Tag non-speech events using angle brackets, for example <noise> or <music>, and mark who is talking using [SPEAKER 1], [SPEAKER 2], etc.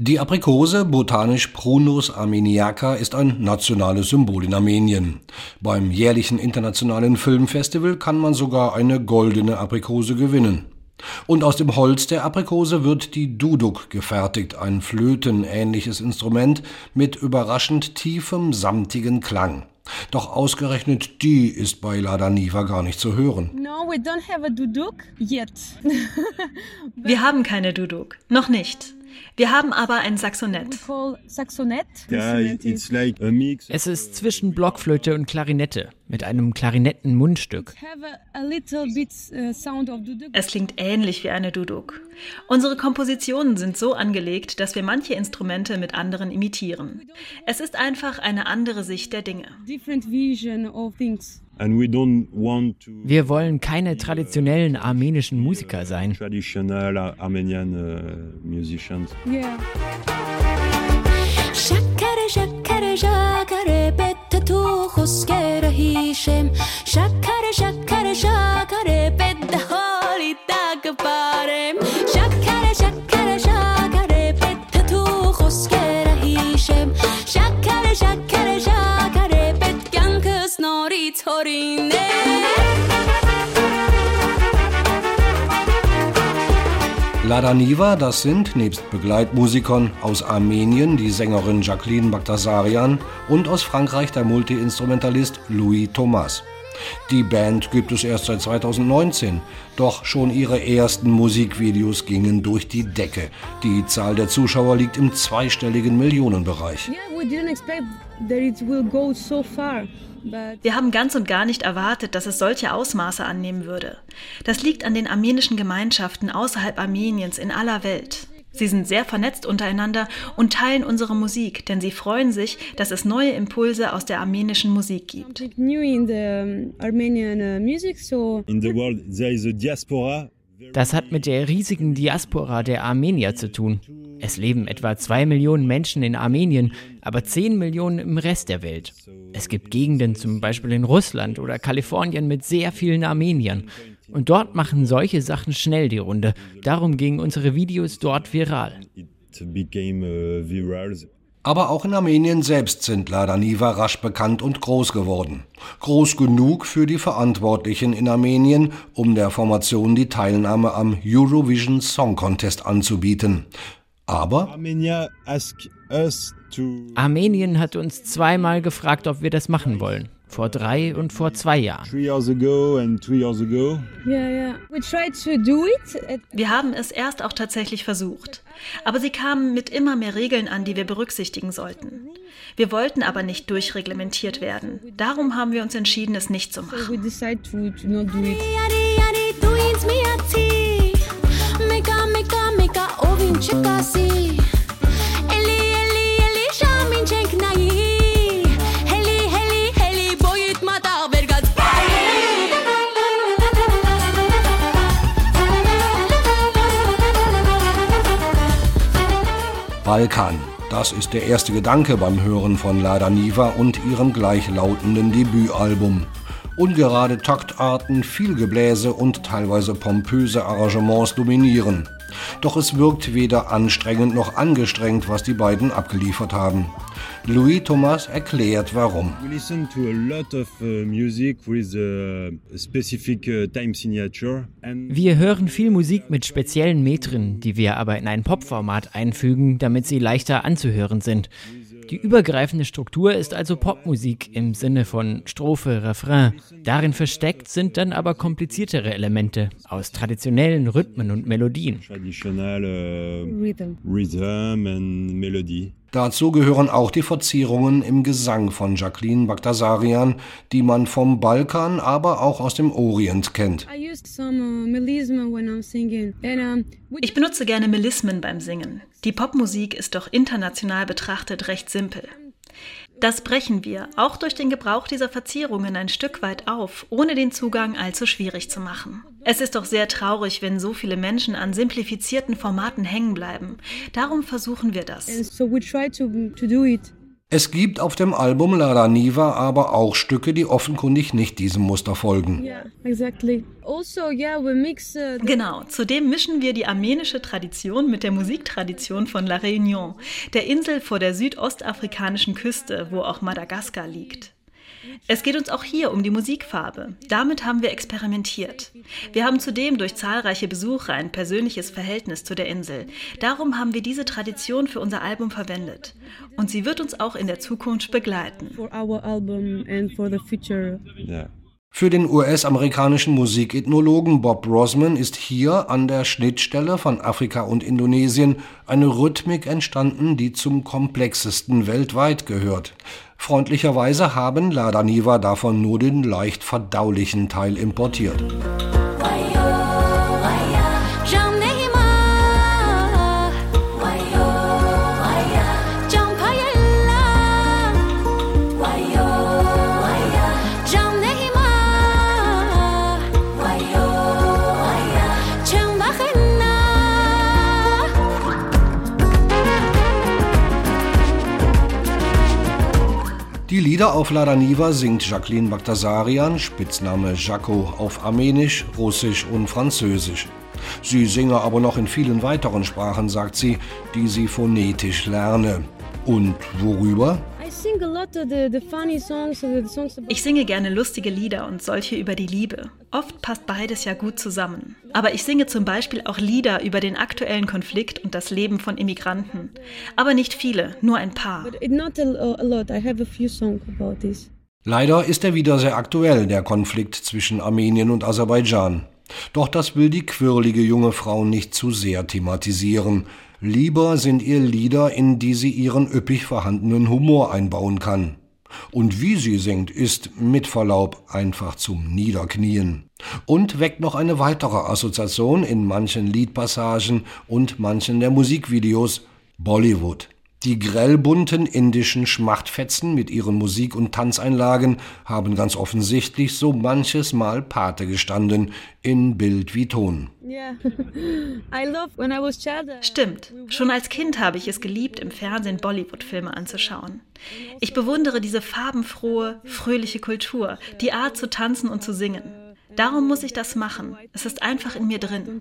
[SPEAKER 1] Die Aprikose, botanisch Prunus armeniaca, ist ein nationales Symbol in Armenien. Beim jährlichen internationalen Filmfestival kann man sogar eine goldene Aprikose gewinnen. Und aus dem Holz der Aprikose wird die Duduk gefertigt, ein flötenähnliches Instrument mit überraschend tiefem, samtigen Klang. Doch ausgerechnet die ist bei Lada Niva gar nicht zu hören.
[SPEAKER 2] No, we don't have a duduk yet. <laughs>
[SPEAKER 3] Wir haben keine Duduk, noch nicht. Wir haben aber ein Saxonett.
[SPEAKER 4] Es ist zwischen Blockflöte und Klarinette mit einem Klarinetten-Mundstück.
[SPEAKER 3] Es klingt ähnlich wie eine Duduk. Unsere Kompositionen sind so angelegt, dass wir manche Instrumente mit anderen imitieren. Es ist einfach eine andere Sicht der Dinge.
[SPEAKER 4] Wir wollen keine traditionellen armenischen Musiker sein.
[SPEAKER 2] Yeah.
[SPEAKER 5] شکر شکر شکر بت تو خسکر هیشم شکر شکر شکر بت حالی
[SPEAKER 1] Lada Niva, das sind nebst Begleitmusikern aus Armenien die Sängerin Jacqueline Bagdasarian und aus Frankreich der Multiinstrumentalist Louis Thomas. Die Band gibt es erst seit 2019, doch schon ihre ersten Musikvideos gingen durch die Decke. Die Zahl der Zuschauer liegt im zweistelligen Millionenbereich.
[SPEAKER 2] Yeah,
[SPEAKER 3] Wir haben ganz und gar nicht erwartet, dass es solche Ausmaße annehmen würde. Das liegt an den armenischen Gemeinschaften außerhalb Armeniens in aller Welt. Sie sind sehr vernetzt untereinander und teilen unsere Musik, denn sie freuen sich, dass es neue Impulse aus der armenischen Musik gibt.
[SPEAKER 2] uh, music, so
[SPEAKER 6] In the world, there is a diaspora.
[SPEAKER 4] Das hat mit der riesigen Diaspora der Armenier zu tun. Es leben etwa zwei Millionen Menschen in Armenien, aber zehn Millionen im Rest der Welt. Es gibt Gegenden, zum Beispiel in Russland oder Kalifornien, mit sehr vielen Armeniern. Und dort machen solche Sachen schnell die Runde. Darum gingen unsere Videos dort viral.
[SPEAKER 1] Aber auch in Armenien selbst sind Lada Niva rasch bekannt und groß geworden. Groß genug für die Verantwortlichen in Armenien, um der Formation die Teilnahme am Eurovision Song Contest anzubieten. Aber
[SPEAKER 4] Armenien hat uns zweimal gefragt, ob wir das machen wollen. Vor drei und vor zwei Jahren.
[SPEAKER 3] Wir haben es erst auch tatsächlich versucht. Aber sie kamen mit immer mehr Regeln an, die wir berücksichtigen sollten. Wir wollten aber nicht durchreglementiert werden. Darum haben wir uns entschieden, es nicht zu machen.
[SPEAKER 1] Balkan, das ist der erste Gedanke beim Hören von Lada Niva und ihrem gleichlautenden Debütalbum. Ungerade Taktarten, viel Gebläse und teilweise pompöse Arrangements dominieren. Doch es wirkt weder anstrengend noch angestrengt, was die beiden abgeliefert haben. Louis Thomas erklärt warum.
[SPEAKER 6] We listen to a lot of uh, music with a specific uh, time signature and
[SPEAKER 4] Wir hören viel Musik mit speziellen Metren, die wir aber in ein Popformat einfügen, damit sie leichter anzuhören sind. Die übergreifende Struktur ist also Popmusik im Sinne von Strophe, Refrain. Darin versteckt sind dann aber kompliziertere Elemente aus traditionellen Rhythmen und Melodien.
[SPEAKER 2] Rhythm.
[SPEAKER 6] rhythm and melody.
[SPEAKER 1] Dazu gehören auch die Verzierungen im Gesang von Jacqueline Bagdasarian, die man vom Balkan, aber auch aus dem Orient kennt.
[SPEAKER 2] Uh,
[SPEAKER 3] Ich benutze gerne Melismen beim Singen. Die Popmusik ist doch international betrachtet recht simpel. Das brechen wir, auch durch den Gebrauch dieser Verzierungen, ein Stück weit auf, ohne den Zugang allzu schwierig zu machen. Es ist doch sehr traurig, wenn so viele Menschen an simplifizierten Formaten hängen bleiben. Darum versuchen wir das.
[SPEAKER 2] and so we try to to do it
[SPEAKER 1] Es gibt auf dem Album La Raniva aber auch Stücke, die offenkundig nicht diesem Muster folgen.
[SPEAKER 2] Yeah, exactly. Also, yeah, we mix. Uh,
[SPEAKER 3] Genau, zudem mischen wir die armenische Tradition mit der Musiktradition von La Réunion, der Insel vor der südostafrikanischen Küste, wo auch Madagaskar liegt. Es geht uns auch hier um die Musikfarbe. Damit haben wir experimentiert. Wir haben zudem durch zahlreiche Besucher ein persönliches Verhältnis zu der Insel. Darum haben wir diese Tradition für unser Album verwendet. Und sie wird uns auch in der Zukunft begleiten.
[SPEAKER 1] Für den US-amerikanischen Musikethnologen Bob Rosman ist hier an der Schnittstelle von Afrika und Indonesien eine Rhythmik entstanden, die zum komplexesten weltweit gehört. Freundlicherweise haben Lada Niva davon nur den leicht verdaulichen Teil importiert. Die Lieder auf Lada Niva singt Jacqueline Bagdasarian, Spitzname Jaco auf Armenisch, Russisch und Französisch. Sie singe aber noch in vielen weiteren Sprachen, sagt sie, die sie phonetisch lerne. Und worüber?
[SPEAKER 2] I sing a lot of the, the funny songs, the songs about.
[SPEAKER 3] Ich singe gerne lustige Lieder und solche über die Liebe. Oft passt beides ja gut zusammen. Aber ich singe zum Beispiel auch Lieder über den aktuellen Konflikt und das Leben von Immigranten. Aber nicht viele, nur ein paar.
[SPEAKER 2] But it, not a, a lot. I have a few songs about this.
[SPEAKER 1] Leider ist er wieder sehr aktuell, der Konflikt zwischen Armenien und Aserbaidschan. Doch das will die quirlige junge Frau nicht zu sehr thematisieren. Lieber sind ihr Lieder, in die sie ihren üppig vorhandenen Humor einbauen kann. Und wie sie singt, ist mit Verlaub einfach zum Niederknien. Und weckt noch eine weitere Assoziation in manchen Liedpassagen und manchen der Musikvideos Bollywood. Die grellbunten indischen Schmachtfetzen mit ihren Musik- und Tanzeinlagen haben ganz offensichtlich so manches Mal Pate gestanden, in Bild wie Ton.
[SPEAKER 2] Yeah. <laughs> I love when I was child. uh,
[SPEAKER 3] Stimmt. Schon als Kind habe ich es geliebt, im Fernsehen Bollywood-Filme anzuschauen. Ich bewundere diese farbenfrohe, fröhliche Kultur, die Art zu tanzen und zu singen. Darum muss ich das machen. Es ist einfach in mir drin.